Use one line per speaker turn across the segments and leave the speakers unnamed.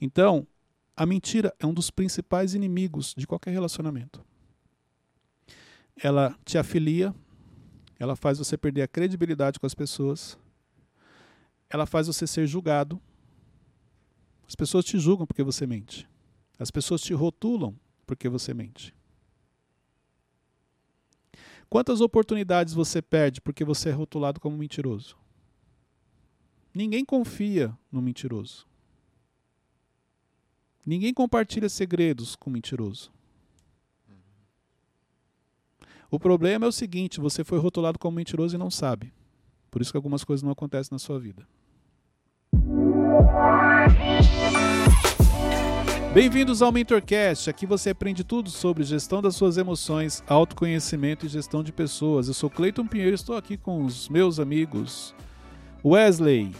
Então, a mentira é um dos principais inimigos de qualquer relacionamento. Ela te afilia, ela faz você perder a credibilidade com as pessoas, ela faz você ser julgado. As pessoas te julgam porque você mente. As pessoas te rotulam porque você mente. Quantas oportunidades você perde porque você é rotulado como mentiroso? Ninguém confia no mentiroso. Ninguém compartilha segredos com mentiroso. O problema é o seguinte: você foi rotulado como mentiroso e não sabe. Por isso que algumas coisas não acontecem na sua vida. Bem-vindos ao MentorCast. Aqui você aprende tudo sobre gestão das suas emoções, autoconhecimento e gestão de pessoas. Eu sou Cleiton Pinheiro e estou aqui com os meus amigos Wesley.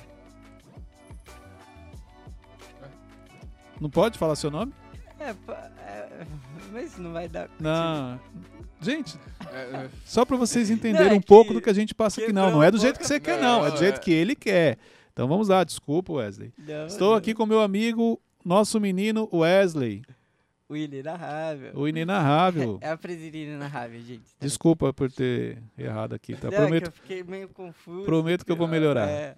Não pode falar seu nome?
É, é, mas não vai dar.
Não. Gente, só para vocês entenderem
Não, é
um pouco do que a gente passa aqui. Não, não é do jeito que você quer, não. É do jeito
é.
que ele quer. Então vamos lá, desculpa, Wesley.
Não,
Estou
não.
aqui com meu amigo, nosso menino Wesley,
O inenarrável.
o inenarrável.
É a presidente inenarrável, gente.
Desculpa por ter errado aqui, tá?
Não, é
Prometo,
que eu fiquei meio confuso.
prometo que eu vou melhorar.
É.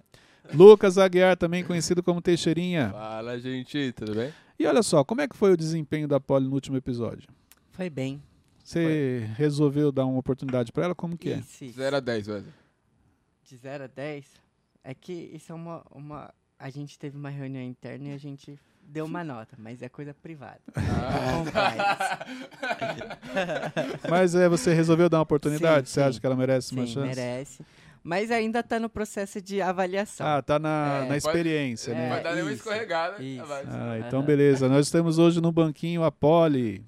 Lucas Aguiar, também conhecido como Teixeirinha.
Fala, gente, tudo bem?
E olha só, como é que foi o desempenho da Polly no último episódio?
Foi bem.
Você resolveu dar uma oportunidade para ela? Como que é?
Isso, isso.
0 a 10, Wesley.
De 0 a 10. É que isso é uma, uma. A gente teve uma reunião interna e a gente deu uma nota, mas é coisa privada.
Ah.
Mas é, você resolveu dar uma oportunidade?
Sim,
você acha
sim.
que ela merece uma
Sim,
chance?
merece. Mas ainda tá no processo de avaliação.
Ah, tá na,
É.
na experiência,
É,
né?
Vai dar nenhuma escorregada.
isso.
Ah, então beleza. Nós temos hoje no banquinho a Polly.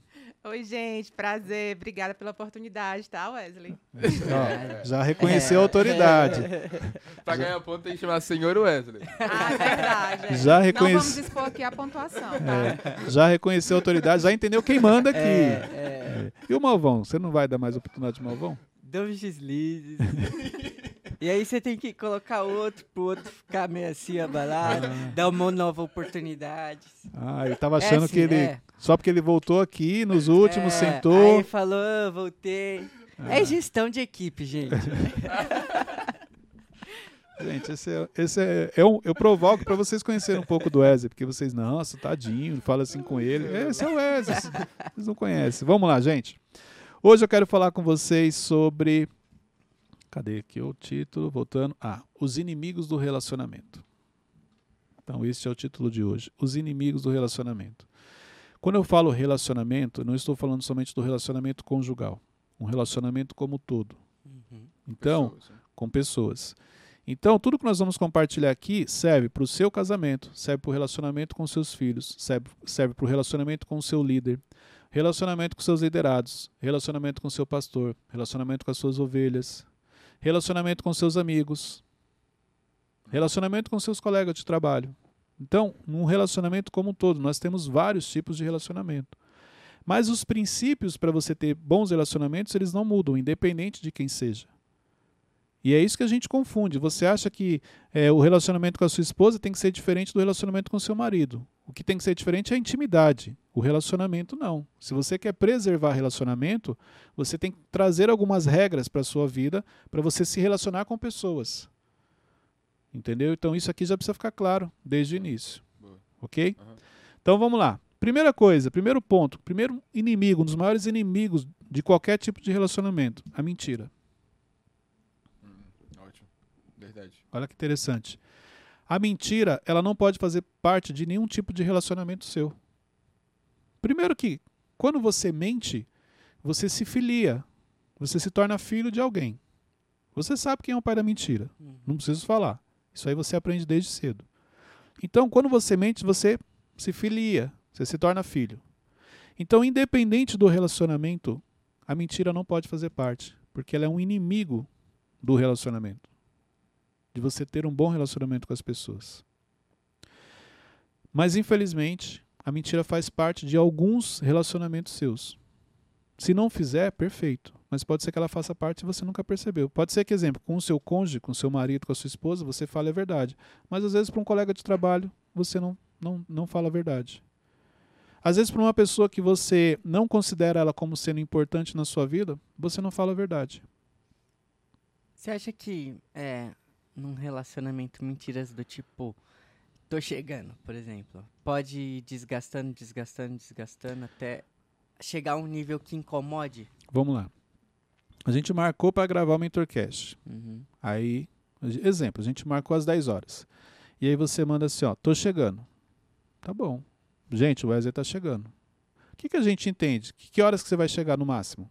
Oi, gente, prazer. Obrigada pela oportunidade, tá, Wesley?
Ó, já reconheceu a autoridade.
Pra ganhar ponto tem que chamar Senhor Wesley.
Ah, é verdade. é.
Já
Não
reconhece-
vamos expor aqui a pontuação, tá?
É, já reconheceu a autoridade, já entendeu quem manda aqui.
É, é.
E o Malvão? Você não vai dar mais oportunidade de Malvão?
Uns deslizes. e aí você tem que colocar outro pro outro ficar meio assim abalado, dar uma nova oportunidade.
Ah, eu tava achando
É
que
assim,
ele.
é.
Só porque ele voltou aqui nos últimos,
É,
sentou.
Aí falou, "Ah, voltei.
Ah.
É gestão de equipe, gente.
Gente, esse é, esse é, é um- eu provoco pra vocês conhecerem um pouco do Wesley, porque vocês, nossa, tadinho, fala assim com ele. Esse é o Wesley, vocês não conhecem. Vamos lá, gente. Hoje eu quero falar com vocês sobre. Cadê aqui o título? Voltando. Ah, os inimigos do relacionamento. Então, esse é o título de hoje. Os inimigos do relacionamento. Quando eu falo relacionamento, não estou falando somente do relacionamento conjugal. Um relacionamento como um todo. Então,
Pessoas, né?
com pessoas. Então, tudo que nós vamos compartilhar aqui serve para o seu casamento, serve para o relacionamento com seus filhos, serve, serve para o relacionamento com o seu líder, relacionamento com seus liderados, relacionamento com seu pastor, relacionamento com as suas ovelhas, relacionamento com seus amigos, relacionamento com seus colegas de trabalho. Então, num relacionamento como um todo, nós temos vários tipos de relacionamento. Mas os princípios para você ter bons relacionamentos, eles não mudam, independente de quem seja. E é isso que a gente confunde. Você acha que é, o relacionamento com a sua esposa tem que ser diferente do relacionamento com o seu marido. O que tem que ser diferente é a intimidade. O relacionamento não. Se você quer preservar relacionamento, você tem que trazer algumas regras para a sua vida para você se relacionar com pessoas. Entendeu? Então isso aqui já precisa ficar claro desde o início.
Boa.
Ok? Então vamos lá. Primeira coisa, primeiro ponto, primeiro inimigo, um dos maiores inimigos de qualquer tipo de relacionamento, a mentira.
Hum, ótimo. Verdade.
Olha que interessante. A mentira, ela não pode fazer parte de nenhum tipo de relacionamento seu. Primeiro que, quando você mente, você se filia. Você se torna filho de alguém. Você sabe quem é o pai da mentira. Não preciso falar. Isso aí você aprende desde cedo. Então, quando você mente, você se filia. Você se torna filho. Então, independente do relacionamento, a mentira não pode fazer parte. Porque ela é um inimigo do relacionamento de você ter um bom relacionamento com as pessoas. Mas infelizmente, a mentira faz parte de alguns relacionamentos seus. Se não fizer, perfeito. Mas pode ser que ela faça parte e você nunca percebeu. Pode ser que, exemplo, com o seu cônjuge, com o seu marido, com a sua esposa, você fale a verdade. Mas às vezes para um colega de trabalho, você não, não, não fala a verdade. Às vezes, para uma pessoa que você não considera ela como sendo importante na sua vida, você não fala a verdade.
Você acha que é num relacionamento mentiras do tipo tô chegando, por exemplo, pode ir desgastando, desgastando, desgastando até chegar a um nível que incomode?
Vamos lá. A gente marcou para gravar o Mentorcast.
Uhum.
Aí, exemplo, a gente marcou às 10 horas. E aí você manda assim, ó, tô chegando. Tá bom. Gente, o Wesley tá chegando. O que, que a gente entende? Que, que horas que você vai chegar no máximo?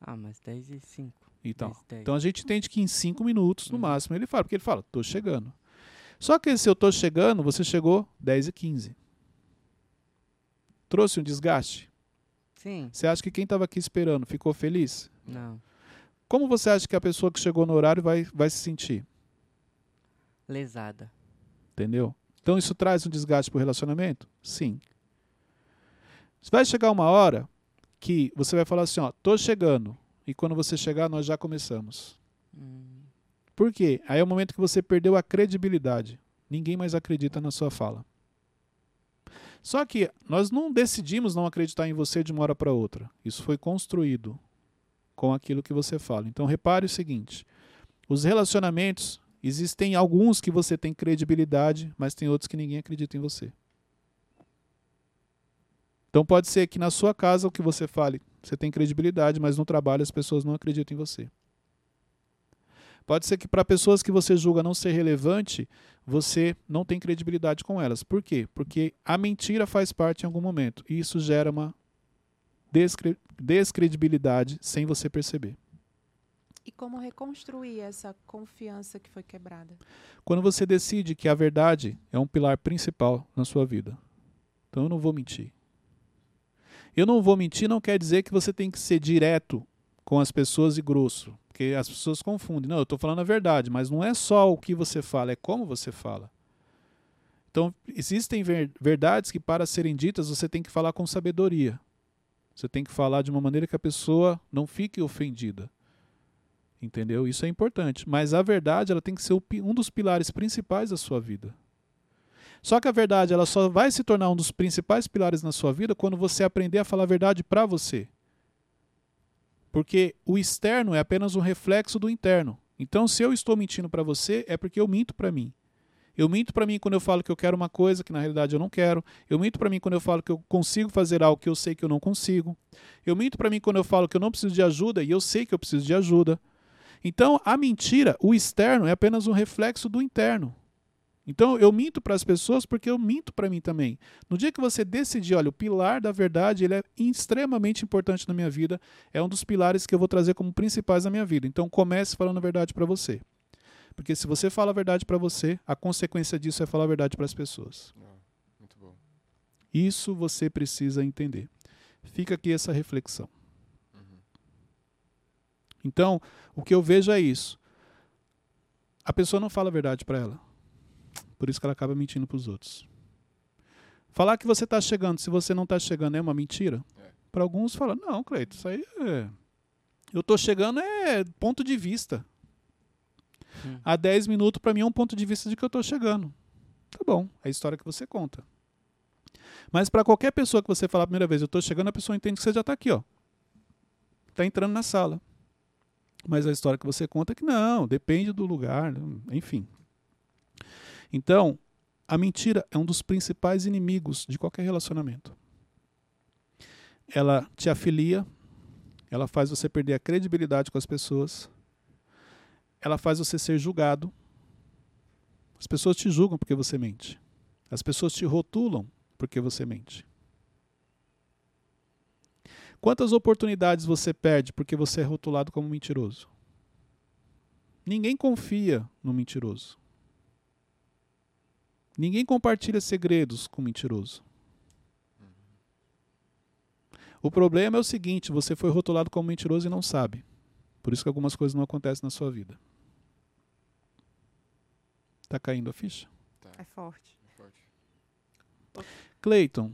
Ah, mas 10 e 5.
Então,
10, 10.
então a gente entende que em 5 minutos, no
Uhum.
máximo, ele fala, porque ele fala, tô chegando. Só que esse eu tô chegando, você chegou 10 e 15. Trouxe um desgaste?
Sim,
Você acha que quem estava aqui esperando ficou feliz?
não.
Como você acha que a pessoa que chegou no horário vai, vai se sentir?
Lesada.
Entendeu? Então isso traz um desgaste para o relacionamento? Sim. Vai chegar uma hora que você vai falar assim, ó, tô chegando. E quando você chegar, nós já começamos.
Hum,
Por quê? Aí é o momento que você perdeu a credibilidade. Ninguém mais acredita na sua fala. Só que nós não decidimos não acreditar em você de uma hora para outra. Isso foi construído com aquilo que você fala. Então repare o seguinte: os relacionamentos existem alguns que você tem credibilidade, mas tem outros que ninguém acredita em você. Então pode ser que na sua casa o que você fale, você tem credibilidade, mas no trabalho as pessoas não acreditam em você. Pode ser que para pessoas que você julga não ser relevante, você não tem credibilidade com elas. Por quê? Porque a mentira faz parte em algum momento. E isso gera uma descre descredibilidade sem você perceber.
E como reconstruir essa confiança que foi quebrada?
Quando você decide que a verdade é um pilar principal na sua vida. Então eu não vou mentir. Eu não vou mentir não quer dizer que você tem que ser direto com as pessoas e grosso. Porque as pessoas confundem. Não, eu estou falando a verdade, mas não é só o que você fala, é como você fala. Então, existem ver- verdades que, para serem ditas, você tem que falar com sabedoria. Você tem que falar de uma maneira que a pessoa não fique ofendida. Entendeu? Isso é importante. Mas a verdade ela tem que ser um dos pilares principais da sua vida. Só que a verdade ela só vai se tornar um dos principais pilares na sua vida quando você aprender a falar a verdade para você. Porque o externo é apenas um reflexo do interno. Então, se eu estou mentindo para você, é porque eu minto para mim. Eu minto para mim quando eu falo que eu quero uma coisa que na realidade eu não quero. Eu minto para mim quando eu falo que eu consigo fazer algo que eu sei que eu não consigo. Eu minto para mim quando eu falo que eu não preciso de ajuda e eu sei que eu preciso de ajuda. Então, a mentira, o externo, é apenas um reflexo do interno. Então, eu minto para as pessoas porque eu minto para mim também. No dia que você decidir, olha, o pilar da verdade, ele é extremamente importante na minha vida, é um dos pilares que eu vou trazer como principais na minha vida. Então, comece falando a verdade para você. Porque se você fala a verdade para você, a consequência disso é falar a verdade para as pessoas.
Ah, muito bom.
Isso você precisa entender. Fica aqui essa reflexão.
Uhum.
Então, o que eu vejo é isso. A pessoa não fala a verdade para ela. Por isso que ela acaba mentindo para os outros. Falar que você está chegando, se você não está chegando, é uma mentira?
É.
Para alguns, fala, não, Cleito, isso aí é. Eu estou chegando é ponto de vista.
Hum.
Há 10 minutos, para mim, é um ponto de vista de que eu estou chegando. Tá bom, é a história que você conta. Mas para qualquer pessoa que você falar a primeira vez, eu estou chegando, a pessoa entende que você já está aqui, ó. Está entrando na sala. Mas a história que você conta é que não, depende do lugar, enfim. Então, a mentira é um dos principais inimigos de qualquer relacionamento. Ela te afilia, ela faz você perder a credibilidade com as pessoas, ela faz você ser julgado. As pessoas te julgam porque você mente. As pessoas te rotulam porque você mente. Quantas oportunidades você perde porque você é rotulado como mentiroso? Ninguém confia no mentiroso. Ninguém compartilha segredos com mentiroso. O problema é o seguinte: você foi rotulado como mentiroso e não sabe. Por isso que algumas coisas não acontecem na sua vida. Tá caindo a ficha?
É forte.
Forte.
Cleiton,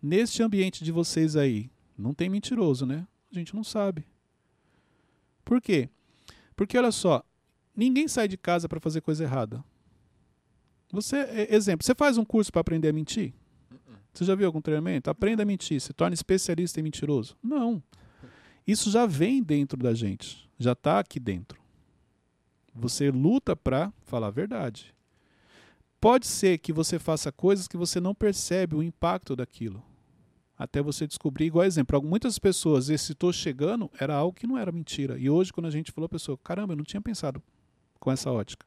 neste ambiente de vocês aí, não tem mentiroso, né? A gente não sabe. Por quê? Porque olha só, ninguém sai de casa para fazer coisa errada. Você, exemplo, você faz um curso para aprender a mentir? Você já viu algum treinamento? Aprenda a mentir, se torne especialista em mentiroso. Não. Isso já vem dentro da gente, já está aqui dentro. Você luta para falar a verdade. Pode ser que você faça coisas que você não percebe o impacto daquilo. Até você descobrir, igual exemplo, muitas pessoas, esse estou chegando era algo que não era mentira. E hoje, quando a gente falou, a pessoa, caramba, eu não tinha pensado com essa ótica.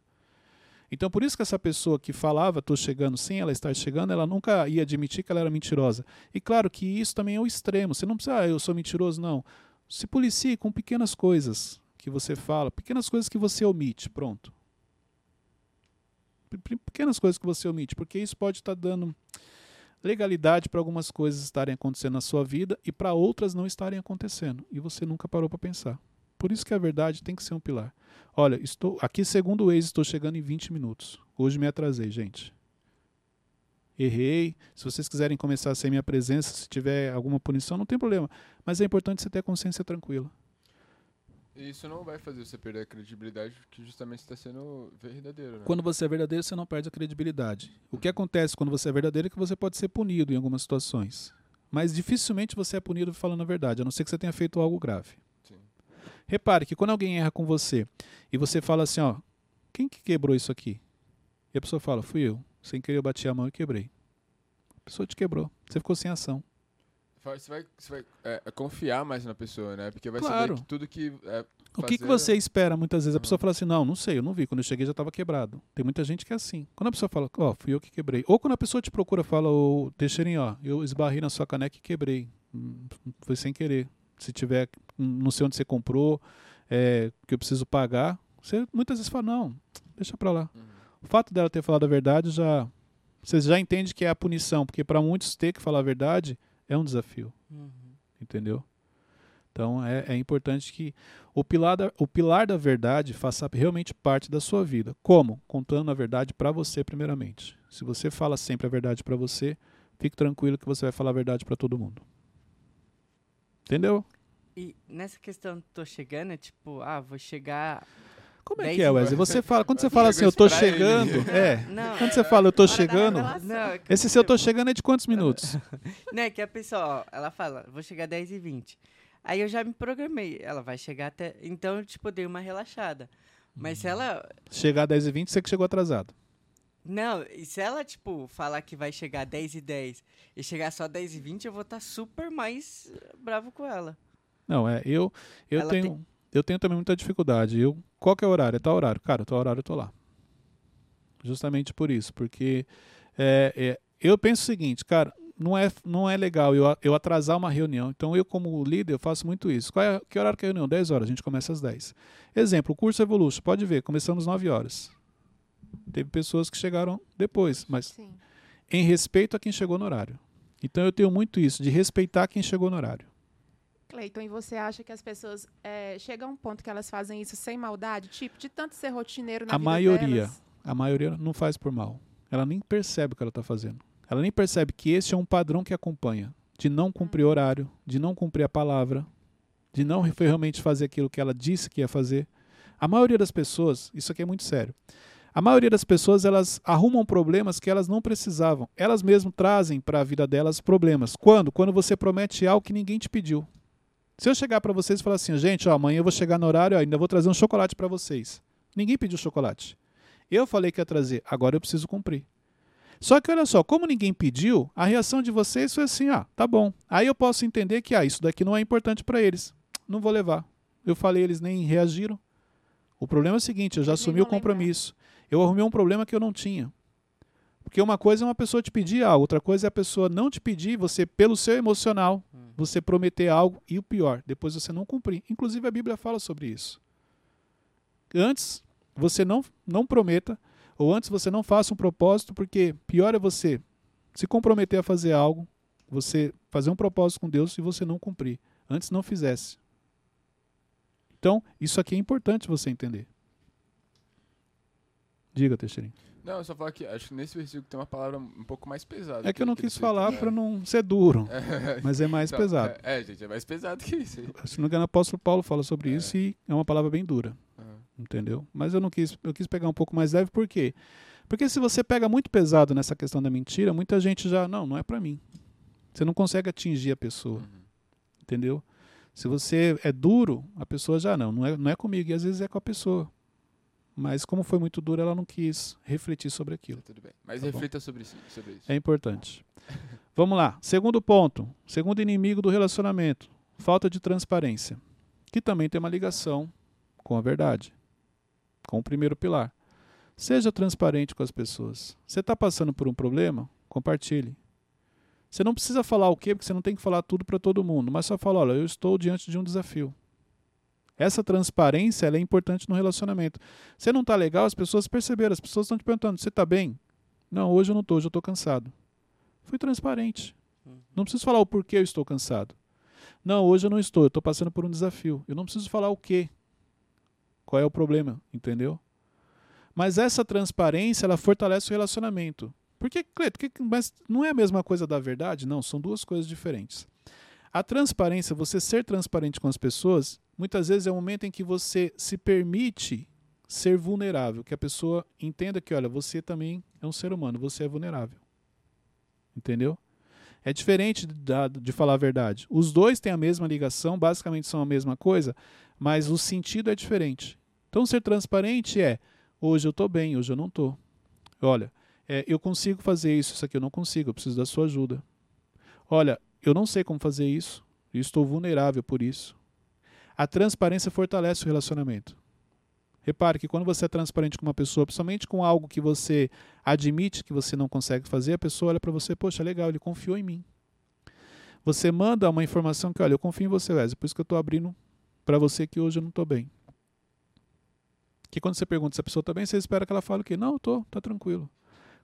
Então, por isso que essa pessoa que falava, estou chegando sem ela estar chegando, ela nunca ia admitir que ela era mentirosa. E claro que isso também é o extremo. Você não precisa, ah, eu sou mentiroso, não. Se policie com pequenas coisas que você fala, pequenas coisas que você omite, pronto. Pequenas coisas que você omite, porque isso pode estar tá dando legalidade para algumas coisas estarem acontecendo na sua vida e para outras não estarem acontecendo. E você nunca parou para pensar. Por isso que a verdade tem que ser um pilar. Olha, estou aqui segundo o ex, estou chegando em 20 minutos. Hoje me atrasei, gente. Errei. Se vocês quiserem começar sem minha presença, se tiver alguma punição, não tem problema. Mas é importante você ter a consciência tranquila.
Isso não vai fazer você perder a credibilidade, que justamente está sendo verdadeiro. Né?
Quando você é verdadeiro, você não perde a credibilidade. O que acontece quando você é verdadeiro é que você pode ser punido em algumas situações. Mas dificilmente você é punido falando a verdade, a não ser que você tenha feito algo grave. Repare que quando alguém erra com você e você fala assim, ó, quem que quebrou isso aqui? E a pessoa fala, fui eu. Sem querer eu bati a mão e quebrei. A pessoa te quebrou. Você ficou sem ação.
Você vai, você vai é, é, confiar mais na pessoa, né? Porque vai
claro.
saber que tudo que. É,
o que, que você espera muitas vezes? A pessoa fala assim: não, não sei, eu não vi. Quando eu cheguei já estava quebrado. Tem muita gente que é assim. Quando a pessoa fala, ó, oh, fui eu que quebrei. Ou quando a pessoa te procura, fala, ô, oh, Teixeirinho, ó, eu esbarrei na sua caneca e quebrei. Hum, foi sem querer. Se tiver, não sei onde você comprou, é, que eu preciso pagar, você muitas vezes fala, não, deixa pra lá. Uhum. O fato dela ter falado a verdade já. Você já entende que é a punição, porque para muitos ter que falar a verdade é um desafio. Uhum. Entendeu? Então é, é, importante que o pilar, da, o pilar da verdade faça realmente parte da sua vida. Como? Contando a verdade para você, primeiramente. Se você fala sempre a verdade para você, fique tranquilo que você vai falar a verdade para todo mundo. Entendeu?
E nessa questão, tô chegando, é tipo, ah, vou chegar.
Como é que é, Wesley? Você fala, quando você fala assim, eu tô chegando, é. Não, quando você fala, eu tô chegando, não, esse se eu tô chegando é de quantos minutos?
Não, é que a pessoa, ó, ela fala, vou chegar 10 e 20. Aí eu já me programei, ela vai chegar até. Então, tipo, dei uma relaxada. Mas se ela.
Chegar 10 e 20, você que chegou atrasado.
Não, e se ela, tipo, falar que vai chegar 10 e 10 e chegar só 10 e 20, eu vou estar tá super mais bravo com ela.
Não, é, eu, eu tenho. Tem... Eu tenho também muita dificuldade. Eu, qual que é o horário? É tal horário. Cara, tal horário eu tô lá. Justamente por isso. Porque é, é, eu penso o seguinte, cara, não é, não é legal eu, eu atrasar uma reunião. Então, eu, como líder, eu faço muito isso. Qual é, que horário que é a reunião? 10 horas, a gente começa às 10. Exemplo, o curso Evolution, pode ver, começamos às 9 horas. Teve pessoas que chegaram depois, mas Sim. em respeito a quem chegou no horário. Então, eu tenho muito isso, de respeitar quem chegou no horário.
Cleiton, e você acha que as pessoas é, chegam a um ponto que elas fazem isso sem maldade? Tipo, de tanto ser rotineiro na
a
vida
maioria,
delas?
A maioria não faz por mal. Ela nem percebe o que ela está fazendo. Ela nem percebe que esse é um padrão que acompanha. De não cumprir hum. horário, de não cumprir a palavra, de não realmente fazer aquilo que ela disse que ia fazer. A maioria das pessoas, isso aqui é muito sério. A maioria das pessoas elas arrumam problemas que elas não precisavam. Elas mesmas trazem para a vida delas problemas. Quando? Quando você promete algo que ninguém te pediu. Se eu chegar para vocês e falar assim, gente, ó, amanhã eu vou chegar no horário, ó, ainda vou trazer um chocolate para vocês. Ninguém pediu chocolate. Eu falei que ia trazer, agora eu preciso cumprir. Só que olha só, como ninguém pediu, a reação de vocês foi assim, ah, tá bom. Aí eu posso entender que ah, isso daqui não é importante para eles. Não vou levar. Eu falei, eles nem reagiram. O problema é o seguinte, eu já assumi o compromisso. Eu arrumei um problema que eu não tinha. Porque uma coisa é uma pessoa te pedir algo, outra coisa é a pessoa não te pedir, você, pelo seu emocional, hum. você prometer algo e o pior, depois você não cumprir. Inclusive a Bíblia fala sobre isso. Antes você não, não prometa, ou antes você não faça um propósito, porque pior é você se comprometer a fazer algo, você fazer um propósito com Deus e você não cumprir. Antes não fizesse. Então, isso aqui é importante você entender. Diga, Teixeirinho.
Não, eu só falar que acho que nesse versículo tem uma palavra um pouco mais pesada.
É que, eu não quis falar para não ser duro, é. mas é mais então, pesado.
É, é, gente, é mais pesado que isso.
Se não me engano, o apóstolo Paulo fala sobre é. isso e é uma palavra bem dura. Entendeu? Mas eu não quis, eu quis pegar um pouco mais leve, por quê? Porque se você pega muito pesado nessa questão da mentira, muita gente já, não, não é para mim. Você não consegue atingir a pessoa,
Uhum.
entendeu? Se você é duro, a pessoa já não, não é, não é comigo, e às vezes é com a pessoa. Mas como foi muito duro, ela não quis refletir sobre aquilo.
Tudo bem. Mas
Tá
reflita sobre isso. Sobre isso.
É importante. Vamos lá. Segundo ponto. Segundo inimigo do relacionamento. Falta de transparência. Que também tem uma ligação com a verdade. Com o primeiro pilar. Seja transparente com as pessoas. Você está passando por um problema? Compartilhe. Você não precisa falar o quê, porque você não tem que falar tudo para todo mundo. Mas só fala, olha, eu estou diante de um desafio. Essa transparência ela é importante no relacionamento. Você não está legal, as pessoas perceberam. As pessoas estão te perguntando, você está bem? Não, hoje eu não estou, hoje eu estou cansado. Fui transparente.
Uhum.
Não preciso falar o porquê eu estou cansado. Não, hoje eu não estou, eu estou passando por um desafio. Eu não preciso falar o quê. Qual é o problema, entendeu? Mas essa transparência, ela fortalece o relacionamento. Por que, Cleto, que- mas não é a mesma coisa da verdade? Não, são duas coisas diferentes. A transparência, você ser transparente com as pessoas, muitas vezes é o momento em que você se permite ser vulnerável, que a pessoa entenda que, olha, você também é um ser humano, você é vulnerável. Entendeu? É diferente de falar a verdade. Os dois têm a mesma ligação, basicamente são a mesma coisa, mas o sentido é diferente. Então, ser transparente é: hoje eu estou bem, hoje eu não estou. Olha, é, eu consigo fazer isso, isso aqui eu não consigo, eu preciso da sua ajuda. Olha, eu não sei como fazer isso, e estou vulnerável por isso. A transparência fortalece o relacionamento. Repare que quando você é transparente com uma pessoa, principalmente com algo que você admite que você não consegue fazer, a pessoa olha para você, poxa, legal, ele confiou em mim. Você manda uma informação que, olha, eu confio em você, Wesley, por isso que eu estou abrindo para você que hoje eu não estou bem. Que quando você pergunta se a pessoa está bem, você espera que ela fale o quê? Não, eu estou, está tranquilo.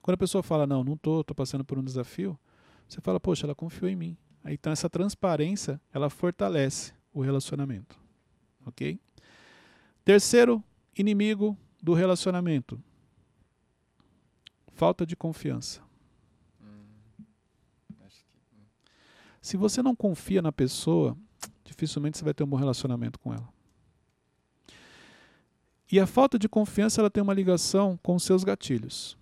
Quando a pessoa fala, não, não estou, estou passando por um desafio, você fala, poxa, ela confiou em mim. Então essa transparência, ela fortalece o relacionamento. Ok? Terceiro inimigo do relacionamento. Falta de confiança.
Hum, hum.
Se você não confia na pessoa, dificilmente você vai ter um bom relacionamento com ela. E a falta de confiança ela tem uma ligação com os seus gatilhos.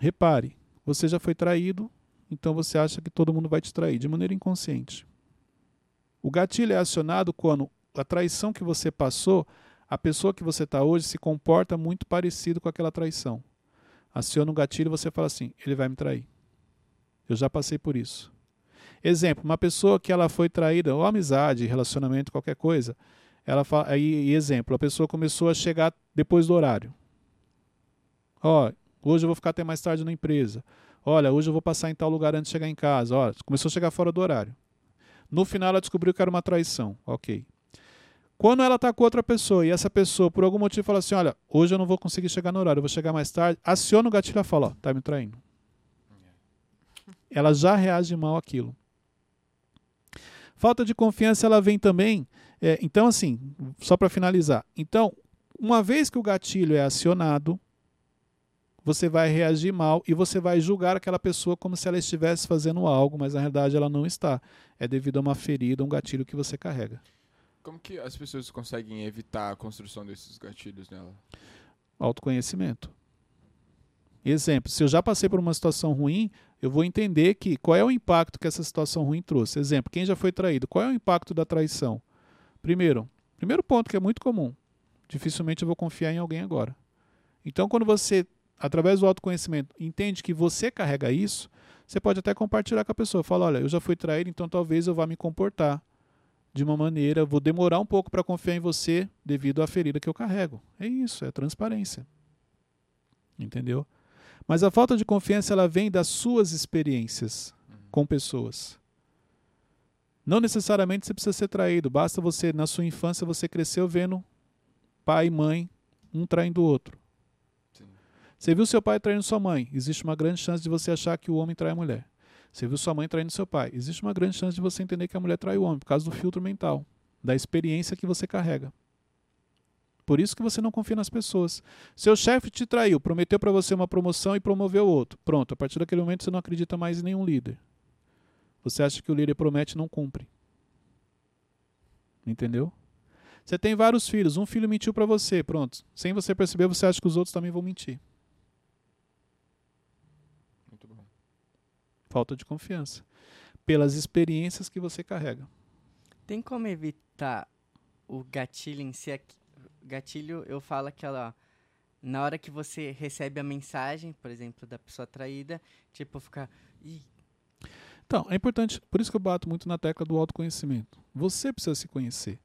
Repare, você já foi traído, então você acha que todo mundo vai te trair de maneira inconsciente. O gatilho é acionado quando a traição que você passou, a pessoa que você está hoje se comporta muito parecido com aquela traição. Aciona o gatilho e você fala assim: ele vai me trair. Eu já passei por isso. Exemplo, uma pessoa que ela foi traída, ou amizade, relacionamento, qualquer coisa, ela fala, aí, exemplo, a pessoa começou a chegar depois do horário. Ó, hoje eu vou ficar até mais tarde na empresa. Olha, hoje eu vou passar em tal lugar antes de chegar em casa. Olha, começou a chegar fora do horário. No final ela descobriu que era uma traição. Ok. Quando ela está com outra pessoa e essa pessoa, por algum motivo, fala assim: Olha, hoje eu não vou conseguir chegar no horário, eu vou chegar mais tarde, aciona o gatilho e fala: Ó, tá me traindo. Ela já reage mal àquilo. Falta de confiança ela vem também. é, então, assim, só para finalizar. Então, uma vez que o gatilho é acionado, você vai reagir mal e você vai julgar aquela pessoa como se ela estivesse fazendo algo, mas na realidade ela não está. É devido a uma ferida, um gatilho que você carrega.
Como que as pessoas conseguem evitar a construção desses gatilhos nela?
Autoconhecimento. Exemplo, se eu já passei por uma situação ruim, eu vou entender que qual é o impacto que essa situação ruim trouxe. Exemplo, quem já foi traído, qual é o impacto da traição? Primeiro, primeiro ponto que é muito comum, dificilmente eu vou confiar em alguém agora. Então, quando você, através do autoconhecimento, entende que você carrega isso, você pode até compartilhar com a pessoa. Fala, olha, eu já fui traído, então talvez eu vá me comportar de uma maneira, vou demorar um pouco para confiar em você devido à ferida que eu carrego. É isso, é transparência. Entendeu? Mas a falta de confiança ela vem das suas experiências com pessoas. Não necessariamente você precisa ser traído, basta você na sua infância você cresceu vendo pai e mãe um traindo o outro.
Sim.
Você viu seu pai traindo sua mãe, existe uma grande chance de você achar que o homem trai a mulher. Você viu sua mãe traindo seu pai, existe uma grande chance de você entender que a mulher trai o homem por causa do filtro mental, da experiência que você carrega. Por isso que você não confia nas pessoas. Seu chefe te traiu, prometeu para você uma promoção e promoveu outro. Pronto, a partir daquele momento você não acredita mais em nenhum líder. Você acha que o líder promete e não cumpre. Entendeu? Você tem vários filhos, um filho mentiu para você, pronto. Sem você perceber, você acha que os outros também vão mentir. Falta de confiança. Pelas experiências que você carrega.
Tem como evitar o gatilho em si? Gatilho, eu falo aquela. Na hora que você recebe a mensagem, por exemplo, da pessoa traída, tipo, ficar. Ih,
Então, é importante, por isso que eu bato muito na tecla do autoconhecimento. Você precisa se conhecer.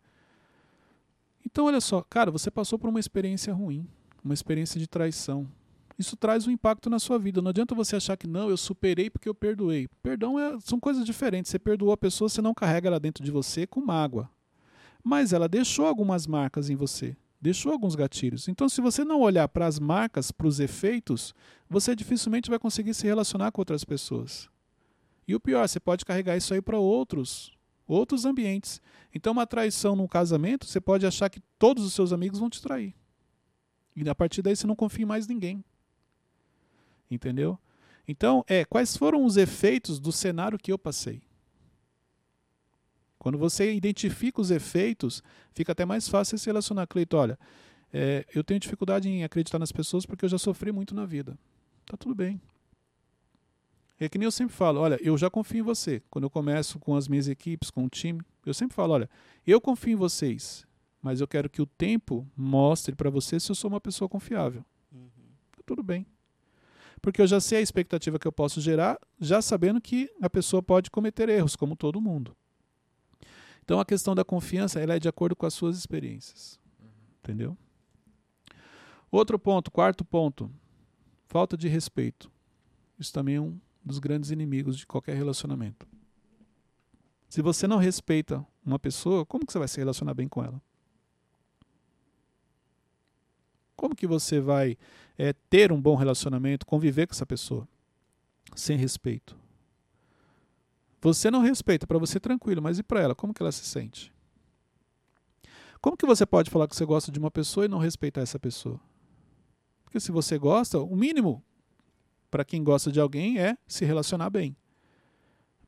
Então, olha só, cara, você passou por uma experiência ruim, uma experiência de traição. Isso traz um impacto na sua vida. Não adianta você achar que não, eu superei porque eu perdoei. Perdão é- são coisas diferentes. Você perdoou a pessoa, você não carrega ela dentro de você com mágoa. Mas ela deixou algumas marcas em você, deixou alguns gatilhos. Então, se você não olhar para as marcas, para os efeitos, você dificilmente vai conseguir se relacionar com outras pessoas. E o pior, você pode carregar isso aí para outros, outros ambientes. Então, uma traição num casamento, você pode achar que todos os seus amigos vão te trair. E a partir daí você não confia em mais ninguém. Entendeu? Então, é, quais foram os efeitos do cenário que eu passei? Quando você identifica os efeitos, fica até mais fácil se relacionar. Cleito, olha, é, eu tenho dificuldade em acreditar nas pessoas porque eu já sofri muito na vida. Tá tudo bem. É que nem eu sempre falo, olha, eu já confio em você. Quando eu começo com as minhas equipes, com o time, eu sempre falo, olha, eu confio em vocês, mas eu quero que o tempo mostre para você se eu sou uma pessoa confiável.
uhum.
Tá tudo bem. Porque eu já sei a expectativa que eu posso gerar, já sabendo que a pessoa pode cometer erros, como todo mundo. Então a questão da confiança ela é de acordo com as suas experiências. Entendeu? Outro ponto, quarto ponto, falta de respeito. Isso também é um dos grandes inimigos de qualquer relacionamento. Se você não respeita uma pessoa, como que você vai se relacionar bem com ela? Como que você vai é, ter um bom relacionamento, conviver com essa pessoa sem respeito? Você não respeita, para você tranquilo, mas e para ela? Como que ela se sente? Como que você pode falar que você gosta de uma pessoa e não respeitar essa pessoa? Porque se você gosta, o mínimo para quem gosta de alguém é se relacionar bem.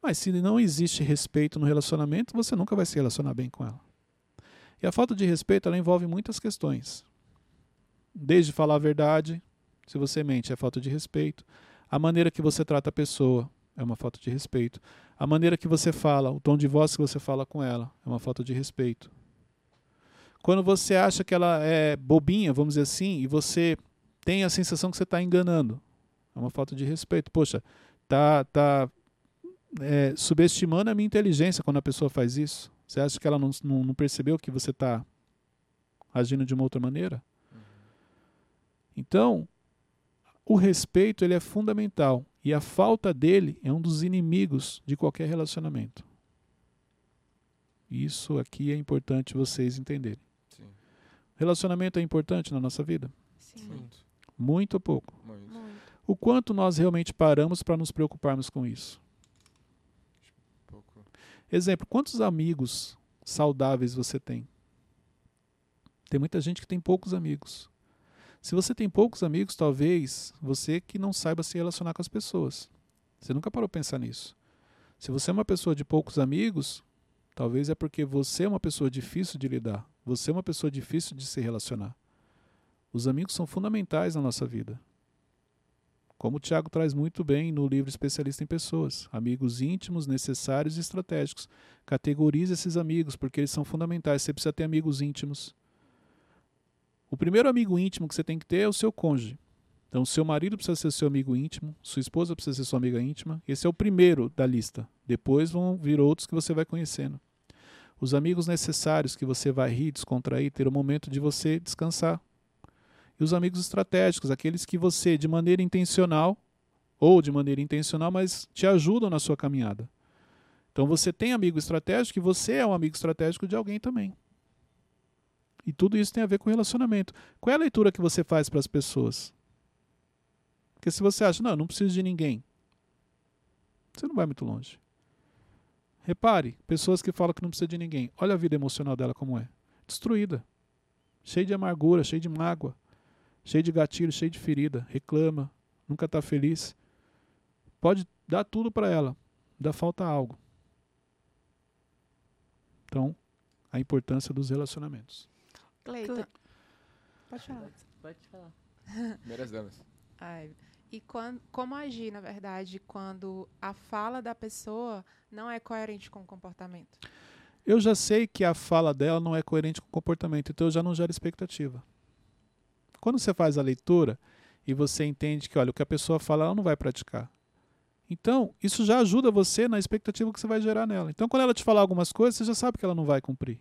Mas se não existe respeito no relacionamento, você nunca vai se relacionar bem com ela. E a falta de respeito ela envolve muitas questões. Desde falar a verdade, se você mente, é falta de respeito. A maneira que você trata a pessoa é uma falta de respeito. A maneira que você fala, o tom de voz que você fala com ela, é uma falta de respeito. Quando você acha que ela é bobinha, vamos dizer assim, e você tem a sensação que você está enganando, é uma falta de respeito. Poxa, tá, tá é, subestimando a minha inteligência quando a pessoa faz isso. Você acha que ela não, não, não percebeu que você está agindo de uma outra maneira? Então, o respeito ele é fundamental e a falta dele é um dos inimigos de qualquer relacionamento. Isso aqui é importante vocês entenderem.
Sim,
Relacionamento é importante na nossa vida?
Sim.
muito,
Muito ou pouco?
muito.
Muito.
O quanto nós realmente paramos para nos preocuparmos com isso?
Pouco.
Exemplo, quantos amigos saudáveis você tem? Tem muita gente que tem poucos amigos. Se você tem poucos amigos, talvez você que não saiba se relacionar com as pessoas. Você nunca parou para pensar nisso. Se você é uma pessoa de poucos amigos, talvez é porque você é uma pessoa difícil de lidar. Você é uma pessoa difícil de se relacionar. Os amigos são fundamentais na nossa vida. Como o Tiago traz muito bem no livro Especialista em Pessoas, amigos íntimos, necessários e estratégicos. Categorize esses amigos, porque eles são fundamentais. Você precisa ter amigos íntimos. O primeiro amigo íntimo que você tem que ter é o seu cônjuge. Então, seu marido precisa ser seu amigo íntimo, sua esposa precisa ser sua amiga íntima. Esse é o primeiro da lista. Depois vão vir outros que você vai conhecendo. Os amigos necessários que você vai rir, descontrair, ter o momento de você descansar. E os amigos estratégicos, aqueles que você, de maneira intencional, ou de maneira intencional, mas te ajudam na sua caminhada. Então você tem amigo estratégico e você é um amigo estratégico de alguém também. E tudo isso tem a ver com relacionamento. Qual é a leitura que você faz para as pessoas? Porque se você acha, não, eu não preciso de ninguém, você não vai muito longe. Repare, pessoas que falam que não precisa de ninguém. Olha a vida emocional dela como é. Destruída. Cheia de amargura, cheia de mágoa, cheia de gatilho, cheia de ferida. Reclama, nunca está feliz. Pode dar tudo para ela, dá falta algo. Então, a importância dos relacionamentos.
Cleiton. Pode falar.
Pode falar.
Primeiras damas.
Ai, E quan- como agir, na verdade, quando a fala da pessoa não é coerente com o comportamento?
Eu já sei que a fala dela não é coerente com o comportamento, então eu já não gero expectativa. Quando você faz a leitura e você entende que, olha, o que a pessoa fala, ela não vai praticar. Então, isso já ajuda você na expectativa que você vai gerar nela. Então, quando ela te falar algumas coisas, você já sabe que ela não vai cumprir.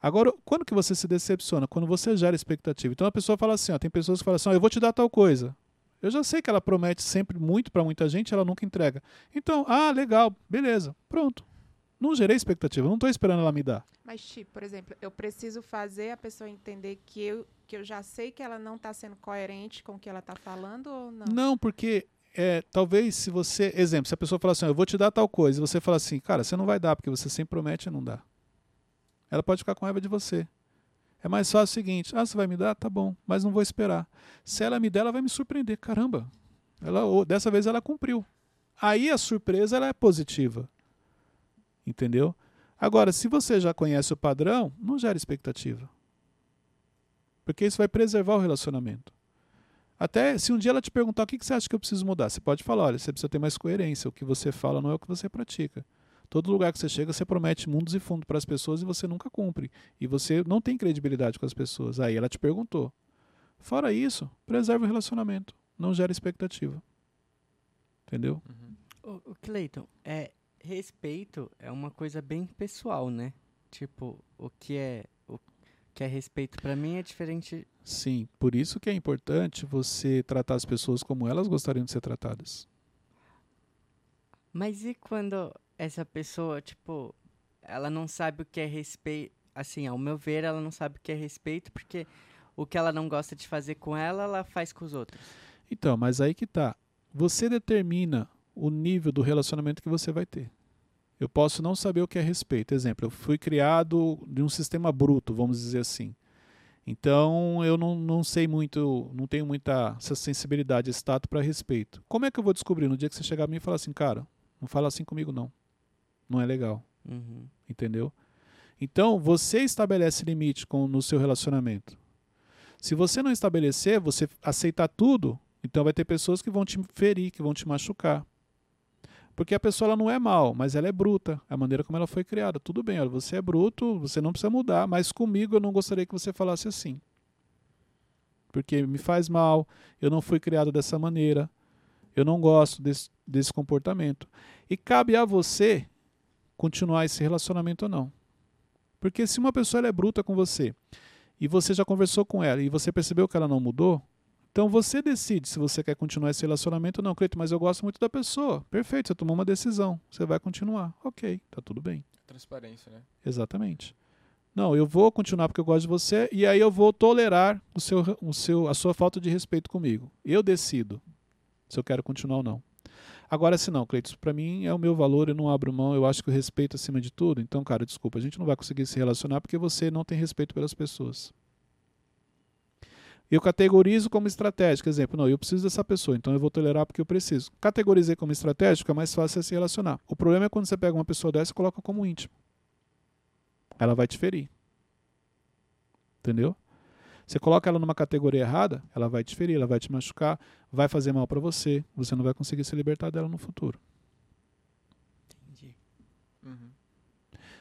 Agora, quando que você se decepciona? Quando você gera expectativa. Então, a pessoa fala assim, ó, tem pessoas que falam assim, ó, eu vou te dar tal coisa. Eu já sei que ela promete sempre muito para muita gente, ela nunca entrega. Então, ah, legal, beleza, pronto. Não gerei expectativa, não estou esperando ela me dar.
Mas, tipo, por exemplo, eu preciso fazer a pessoa entender que eu, que eu já sei que ela não está sendo coerente com o que ela está falando ou não?
Não, porque é, talvez se você. Exemplo, se a pessoa falar assim, eu vou te dar tal coisa, e você fala assim, cara, você não vai dar, porque você sempre promete e não dá. Ela pode ficar com raiva de você. É mais fácil o seguinte, ah, você vai me dar? Tá bom, mas não vou esperar. Se ela me der, ela vai me surpreender. Caramba, ela, dessa vez ela cumpriu. Aí a surpresa ela é positiva. Entendeu? Agora, se você já conhece o padrão, não gera expectativa. Porque isso vai preservar o relacionamento. Até se um dia ela te perguntar o que você acha que eu preciso mudar, você pode falar: olha, você precisa ter mais coerência. O que você fala não é o que você pratica. Todo lugar que você chega, você promete mundos e fundos para as pessoas e você nunca cumpre. E você não tem credibilidade com as pessoas. Aí ela te perguntou. Fora isso, preserva o relacionamento. Não gera expectativa. Entendeu?
Uhum.
O, o Cleiton, é, respeito é uma coisa bem pessoal, né? Tipo, o que é o que é respeito pra mim é diferente.
Sim, por isso que é importante você tratar as pessoas como elas gostariam de ser tratadas.
Mas e quando essa pessoa, tipo, ela não sabe o que é respeito? Assim, ao meu ver, ela não sabe o que é respeito porque o que ela não gosta de fazer com ela, ela faz com os outros.
Então, mas aí que tá. Você determina o nível do relacionamento que você vai ter. Eu posso não saber o que é respeito. Exemplo, eu fui criado de um sistema bruto, vamos dizer assim. Então, eu não, não sei muito, não tenho muita sensibilidade, esse tato para respeito. Como é que eu vou descobrir no dia que você chegar a mim e falar assim, cara, não fala assim comigo não. Não é legal,
Uhum.
entendeu? Então, você estabelece limite com, no seu relacionamento. Se você não estabelecer, você aceitar tudo, então vai ter pessoas que vão te ferir, que vão te machucar. Porque a pessoa ela não é mal, mas ela é bruta. A maneira como ela foi criada. Tudo bem, olha, você é bruto, você não precisa mudar, mas comigo eu não gostaria que você falasse assim. Porque me faz mal, eu não fui criado dessa maneira, eu não gosto desse, desse comportamento. E cabe a você continuar esse relacionamento ou não. Porque se uma pessoa é bruta com você e você já conversou com ela e você percebeu que ela não mudou, então você decide se você quer continuar esse relacionamento ou não. Cleito, mas eu gosto muito da pessoa. Perfeito, você tomou uma decisão. Você vai continuar. Ok, tá tudo bem.
Transparência, né?
Exatamente. Não, eu vou continuar porque eu gosto de você e aí eu vou tolerar o seu, o seu, a sua falta de respeito comigo. Eu decido se eu quero continuar ou não. Agora, se não, Cleiton, para mim é o meu valor, eu não abro mão, eu acho que o respeito acima de tudo. Então, cara, desculpa, a gente não vai conseguir se relacionar porque você não tem respeito pelas pessoas. Eu categorizo como estratégico, exemplo, não, eu preciso dessa pessoa, então eu vou tolerar porque eu preciso. Categorizei como estratégico, é mais fácil se relacionar. O problema é quando você pega uma pessoa dessa e coloca como íntimo. Ela vai te ferir. Entendeu? Você coloca ela numa categoria errada, ela vai te ferir, ela vai te machucar, vai fazer mal para você, você não vai conseguir se libertar dela no futuro.
Entendi.
Uhum.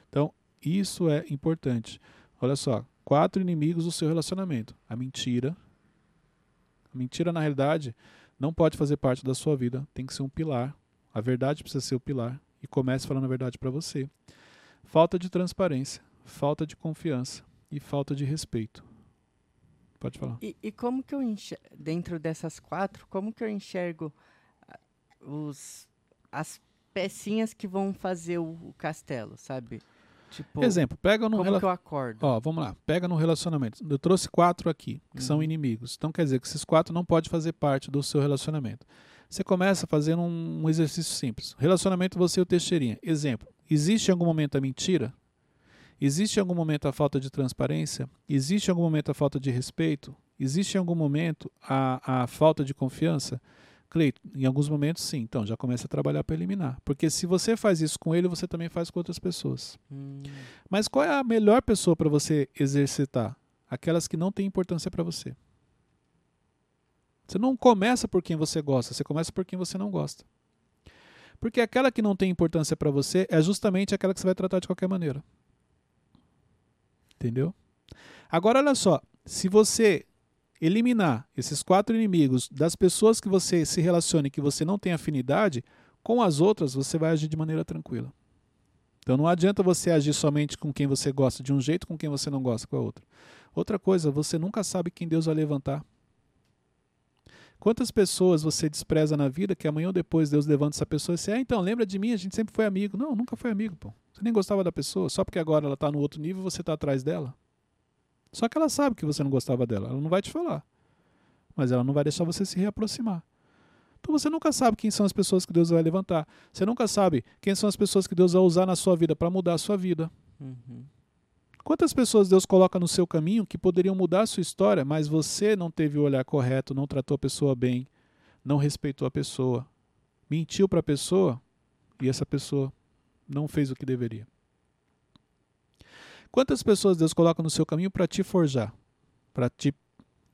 Então, isso é importante. Olha só, quatro inimigos do seu relacionamento. A mentira. A mentira, na realidade, não pode fazer parte da sua vida. Tem que ser um pilar. A verdade precisa ser o pilar. E comece falando a verdade para você. Falta de transparência, falta de confiança e falta de respeito. Pode falar.
E, e como que eu enxergo, dentro dessas quatro, como que eu enxergo ah, os, as pecinhas que vão fazer o, o castelo, sabe? Tipo,
Exemplo, pega no
como que eu acordo?
Ó, vamos lá. Pega no relacionamento. Eu trouxe quatro aqui, que são
Uhum.
inimigos. Então quer dizer que esses quatro não podem fazer parte do seu relacionamento. Você começa fazendo um, um exercício simples. Relacionamento você e o Teixeirinha. Exemplo. Existe em algum momento a mentira? Existe em algum momento a falta de transparência? Existe em algum momento a falta de respeito? Existe em algum momento a, a falta de confiança? Cleito, em alguns momentos sim. Então já começa a trabalhar para eliminar. Porque se você faz isso com ele, você também faz com outras pessoas.
Hum,
Mas qual é a melhor pessoa para você exercitar? Aquelas que não têm importância para você. Você não começa por quem você gosta, você começa por quem você não gosta. Porque aquela que não tem importância para você é justamente aquela que você vai tratar de qualquer maneira. Entendeu? Agora olha só, se você eliminar esses quatro inimigos das pessoas que você se relaciona e que você não tem afinidade, com as outras você vai agir de maneira tranquila. Então não adianta você agir somente com quem você gosta de um jeito, com quem você não gosta com a outra. Outra coisa, você nunca sabe quem Deus vai levantar. Quantas pessoas você despreza na vida que amanhã ou depois Deus levanta essa pessoa e diz, ah, então lembra de mim, a gente sempre foi amigo. Não, nunca foi amigo, pô. Você nem gostava da pessoa, só porque agora ela está no outro nível você está atrás dela. Só que ela sabe que você não gostava dela, ela não vai te falar. Mas ela não vai deixar você se reaproximar. Então você nunca sabe quem são as pessoas que Deus vai levantar. Você nunca sabe quem são as pessoas que Deus vai usar na sua vida para mudar a sua vida.
Uhum.
Quantas pessoas Deus coloca no seu caminho que poderiam mudar a sua história, mas você não teve o olhar correto, não tratou a pessoa bem, não respeitou a pessoa, mentiu para a pessoa e essa pessoa não fez o que deveria. Quantas pessoas Deus coloca no seu caminho para te forjar, para te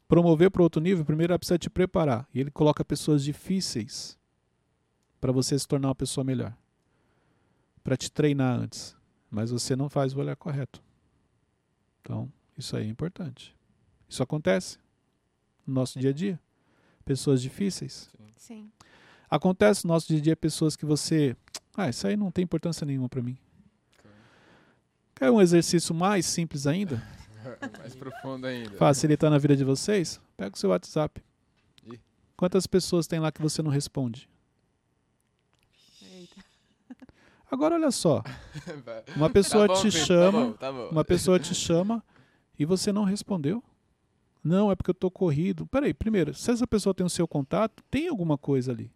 promover para outro nível? Primeiro ela precisa te preparar e ele coloca pessoas difíceis para você se tornar uma pessoa melhor, para te treinar antes, mas você não faz o olhar correto. Então, isso aí é importante. Isso acontece no nosso dia a dia. Pessoas difíceis.
Sim.
Acontece no nosso dia a dia pessoas que você. Ah, isso aí não tem importância nenhuma para mim. Quer um exercício mais simples ainda?
Mais profundo ainda.
Facilitar na vida de vocês? Pega o seu WhatsApp. Quantas pessoas tem lá que você não responde? Agora olha só, uma pessoa
Tá bom,
te
Vitor,
chama,
Tá bom, tá bom.
uma pessoa te chama e você não respondeu. Não, é porque eu tô corrido. Peraí, primeiro, se essa pessoa tem o seu contato, tem alguma coisa ali.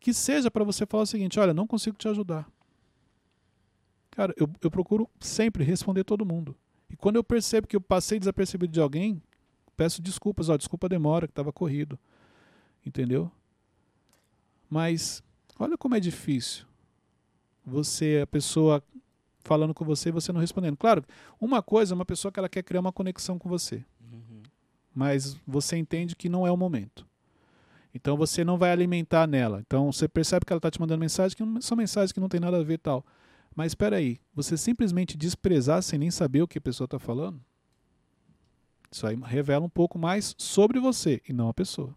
Que seja para você falar o seguinte: olha, não consigo te ajudar. Cara, eu, eu procuro sempre responder todo mundo. E quando eu percebo que eu passei desapercebido de alguém, peço desculpas. Ó, desculpa a demora, que estava corrido. Entendeu? Mas olha como é difícil. Você, a pessoa falando com você e você não respondendo. Claro, uma coisa é uma pessoa que ela quer criar uma conexão com você,
Uhum.
mas você entende que não é o momento. Então você não vai alimentar nela. Então você percebe que ela está te mandando mensagem que são mensagens que não tem nada a ver e tal. Mas espera aí, você simplesmente desprezar sem nem saber o que a pessoa está falando? Isso aí revela um pouco mais sobre você e não a pessoa.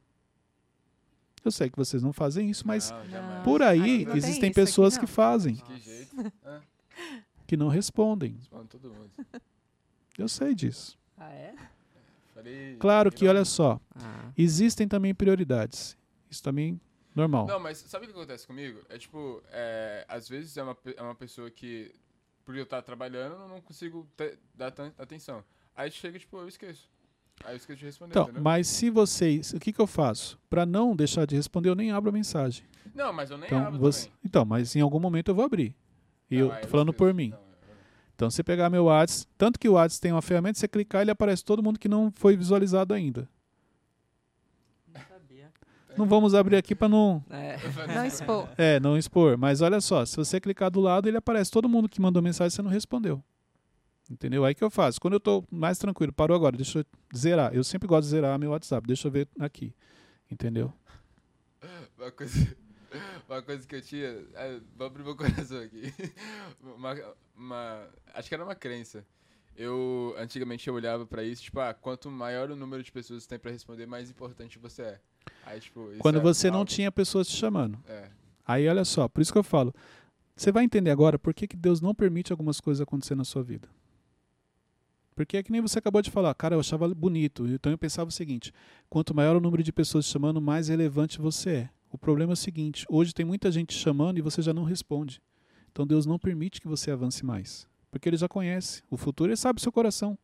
Eu sei que vocês não fazem isso, mas
Não,
por aí existem pessoas que fazem,
que jeito?
Que não respondem.
respondo todo mundo.
Eu sei disso.
Ah, é?
Claro que, olha só,
Ah.
existem também prioridades. Isso também normal.
Não, mas sabe o que acontece comigo? É tipo, é, às vezes é uma, é uma pessoa que, por eu estar trabalhando, eu não consigo te- dar tanta atenção. Aí chega, tipo, eu esqueço. Aí eu esqueço de responder,
Então,
entendeu?
mas se vocês, o que, que eu faço? Para não deixar de responder, eu nem abro a mensagem.
Não, mas eu nem
Então,
abro
você,
também.
então, mas em algum momento eu vou abrir. E
Não,
eu tô falando
esqueço.
por mim.
Não, eu-
Então, você pegar meu WhatsApp, tanto que o WhatsApp tem uma ferramenta, você clicar, ele aparece todo mundo que não foi visualizado ainda.
Não sabia.
Não vamos abrir aqui para não,
É.
Não expor.
é, não expor, mas olha só, se você clicar do lado, ele aparece todo mundo que mandou mensagem e você não respondeu. Entendeu? Aí que eu faço. Quando eu tô mais tranquilo, parou agora, deixa eu zerar. Eu sempre gosto de zerar meu WhatsApp, deixa eu ver aqui. Entendeu?
Uma coisa, uma coisa que eu tinha. é, Vou abrir meu coração aqui. Uma, uma- acho que era uma crença. Eu, antigamente, eu olhava pra isso, tipo, ah, quanto maior o número de pessoas que tem pra responder, mais importante você é. Aí, tipo,
Quando
é
você não
algo-
tinha pessoas te chamando.
É.
Aí olha só, por isso que eu falo. Você vai entender agora por que, que Deus não permite algumas coisas acontecer na sua vida. Porque é que nem você acabou de falar, cara, eu achava bonito. Então eu pensava o seguinte: quanto maior o número de pessoas te chamando, mais relevante você é. O problema é o seguinte: hoje tem muita gente te chamando e você já não responde. Então Deus não permite que você avance mais. Porque Ele já conhece. O futuro Ele sabe o seu coração.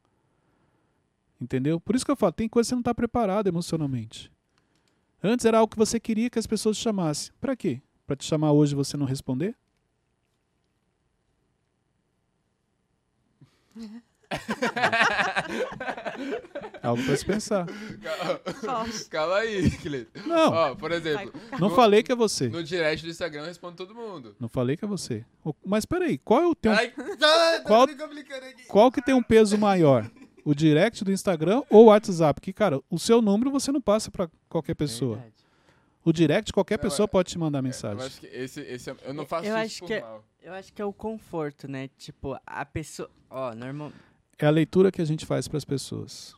Entendeu? Por isso que eu falo: tem coisa que você não está preparado emocionalmente. Antes era algo que você queria que as pessoas te chamassem. Para quê? Para te chamar hoje e você não responder? Algo para se pensar.
Calma, calma aí, Cleiton.
Não,
Ó, por exemplo,
não
no-
falei que é você.
no direct do Instagram eu respondo todo mundo.
Não falei que é você. Mas peraí, qual é o teu,
Ai, tá, tá
Qual- qual que tem um peso maior? o direct do Instagram ou o WhatsApp. Que, cara, o seu número você não passa para qualquer pessoa.
Verdade.
O direct, qualquer
Não,
pessoa
é-
pode te mandar
É, Eu
mensagem.
acho que esse, esse é- eu não faço
Eu
isso
acho
por
que é-
mal.
Eu acho que é o conforto, né? Tipo, a pessoa. Ó, normal.
É a leitura que a gente faz para as pessoas.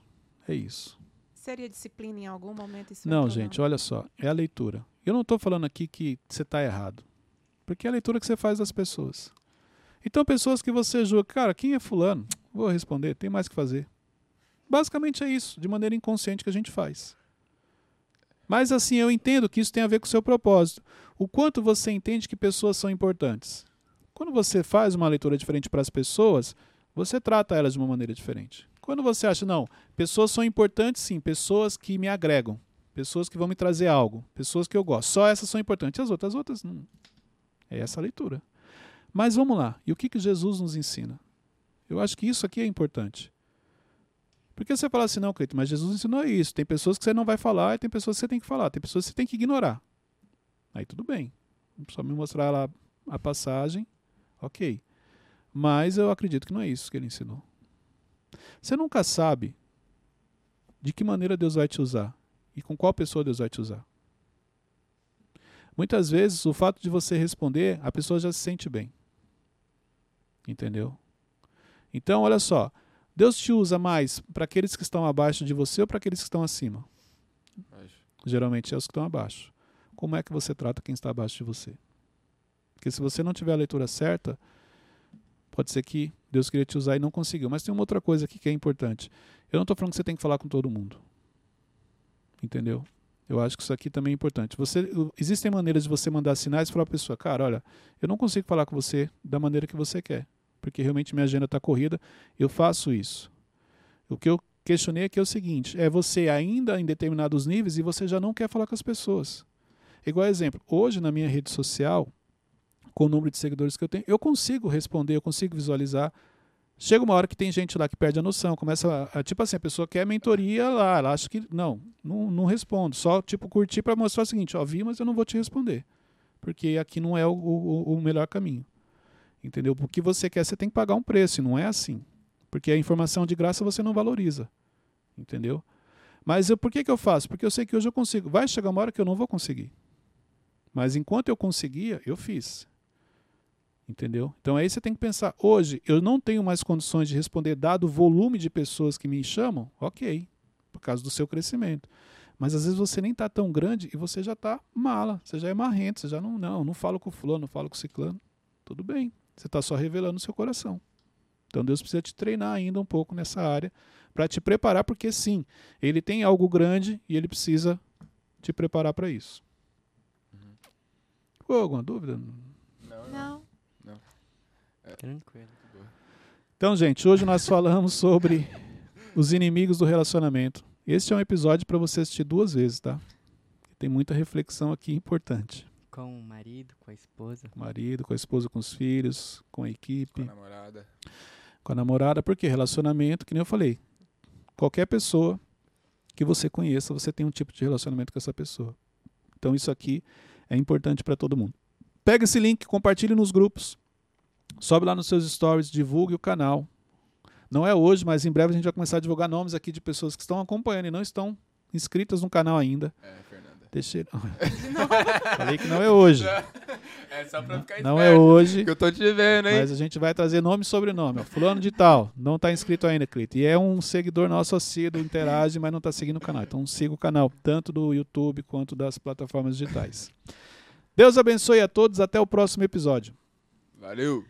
É isso.
Seria disciplina em algum momento? Isso
Não, gente, olha só. É a leitura. Eu não estou falando aqui que você está errado. Porque é a leitura que você faz das pessoas. Então, pessoas que você julga, cara, quem é fulano? Vou responder, tem mais que fazer. Basicamente é isso, de maneira inconsciente que a gente faz. Mas assim, eu entendo que isso tem a ver com o seu propósito. O quanto você entende que pessoas são importantes. Quando você faz uma leitura diferente para as pessoas, você trata elas de uma maneira diferente. Quando você acha, não, pessoas são importantes sim, pessoas que me agregam, pessoas que vão me trazer algo, pessoas que eu gosto. Só essas são importantes, as outras, as outras não. É essa a leitura. Mas vamos lá, e o que, que Jesus nos ensina? Eu acho que isso aqui é importante. Porque você fala assim, não, Cleito, mas Jesus ensinou isso. Tem pessoas que você não vai falar e tem pessoas que você tem que falar. Tem pessoas que você tem que ignorar. Aí tudo bem. Só me mostrar lá a passagem, ok. Mas eu acredito que não é isso que ele ensinou. Você nunca sabe de que maneira Deus vai te usar e com qual pessoa Deus vai te usar. Muitas vezes o fato de você responder, a pessoa já se sente bem. Entendeu? Então, olha só, Deus te usa mais para aqueles que estão abaixo de você ou para aqueles que estão acima?
Acho.
Geralmente é os que estão abaixo. Como é que você trata quem está abaixo de você? Porque se você não tiver a leitura certa, pode ser que Deus queria te usar e não conseguiu. Mas tem uma outra coisa aqui que é importante. Eu não estou falando que você tem que falar com todo mundo. Entendeu? Eu acho que isso aqui também é importante. Você, existem maneiras de você mandar sinais para a pessoa, cara, olha, eu não consigo falar com você da maneira que você quer, porque realmente minha agenda está corrida, eu faço isso. O que eu questionei aqui é o seguinte, é você ainda em determinados níveis e você já não quer falar com as pessoas. Igual exemplo, hoje na minha rede social, com o número de seguidores que eu tenho, eu consigo responder, eu consigo visualizar. Chega uma hora que tem gente lá que perde a noção, começa a, tipo assim, a pessoa quer mentoria lá, ela acha que não, não, não respondo, só tipo curtir para mostrar o seguinte, ó, vi, mas eu não vou te responder, porque aqui não é o, o, o melhor caminho. Entendeu? O que você quer, você tem que pagar um preço, e não é assim. Porque a informação de graça você não valoriza. Entendeu? Mas eu, por que, que eu faço? Porque eu sei que hoje eu consigo. Vai chegar uma hora que eu não vou conseguir. Mas enquanto eu conseguia, eu fiz. Entendeu? Então aí você tem que pensar, hoje eu não tenho mais condições de responder dado o volume de pessoas que me chamam, ok, por causa do seu crescimento. Mas às vezes você nem está tão grande e você já está mala, você já é marrento, você já não, não, não falo com o fulano, não falo com o ciclano. Tudo bem, você está só revelando o seu coração. Então Deus precisa te treinar ainda um pouco nessa área para te preparar, porque sim, ele tem algo grande e ele precisa te preparar para isso. Ficou alguma dúvida?
Não.
Tranquilo.
Então, gente, hoje nós falamos sobre os inimigos do relacionamento. Este é um episódio para você assistir duas vezes, tá? Tem muita reflexão aqui importante.
Com o marido, com a esposa.
Com o marido, com a esposa, com os filhos, com a
Com
equipe,
a namorada.
com a namorada, porque relacionamento, que nem eu falei, qualquer pessoa que você conheça, você tem um tipo de relacionamento com essa pessoa. Então isso aqui é importante para todo mundo. Pega esse link, compartilhe nos grupos, sobe lá nos seus stories, divulgue o canal. Não é hoje, mas em breve a gente vai começar a divulgar nomes aqui de pessoas que estão acompanhando e não estão inscritas no canal ainda.
É, Fernanda.
Deixa eu... Falei que não é hoje.
É só pra ficar
Não é
esperto,
hoje.
Que eu tô te vendo, hein?
Mas a gente vai trazer nome e sobrenome. Ó. Fulano de tal, não está inscrito ainda, Clito. E é um seguidor nosso assíduo, interage, mas não está seguindo o canal. Então siga o canal, tanto do YouTube quanto das plataformas digitais. Deus abençoe a todos, até o próximo episódio.
Valeu.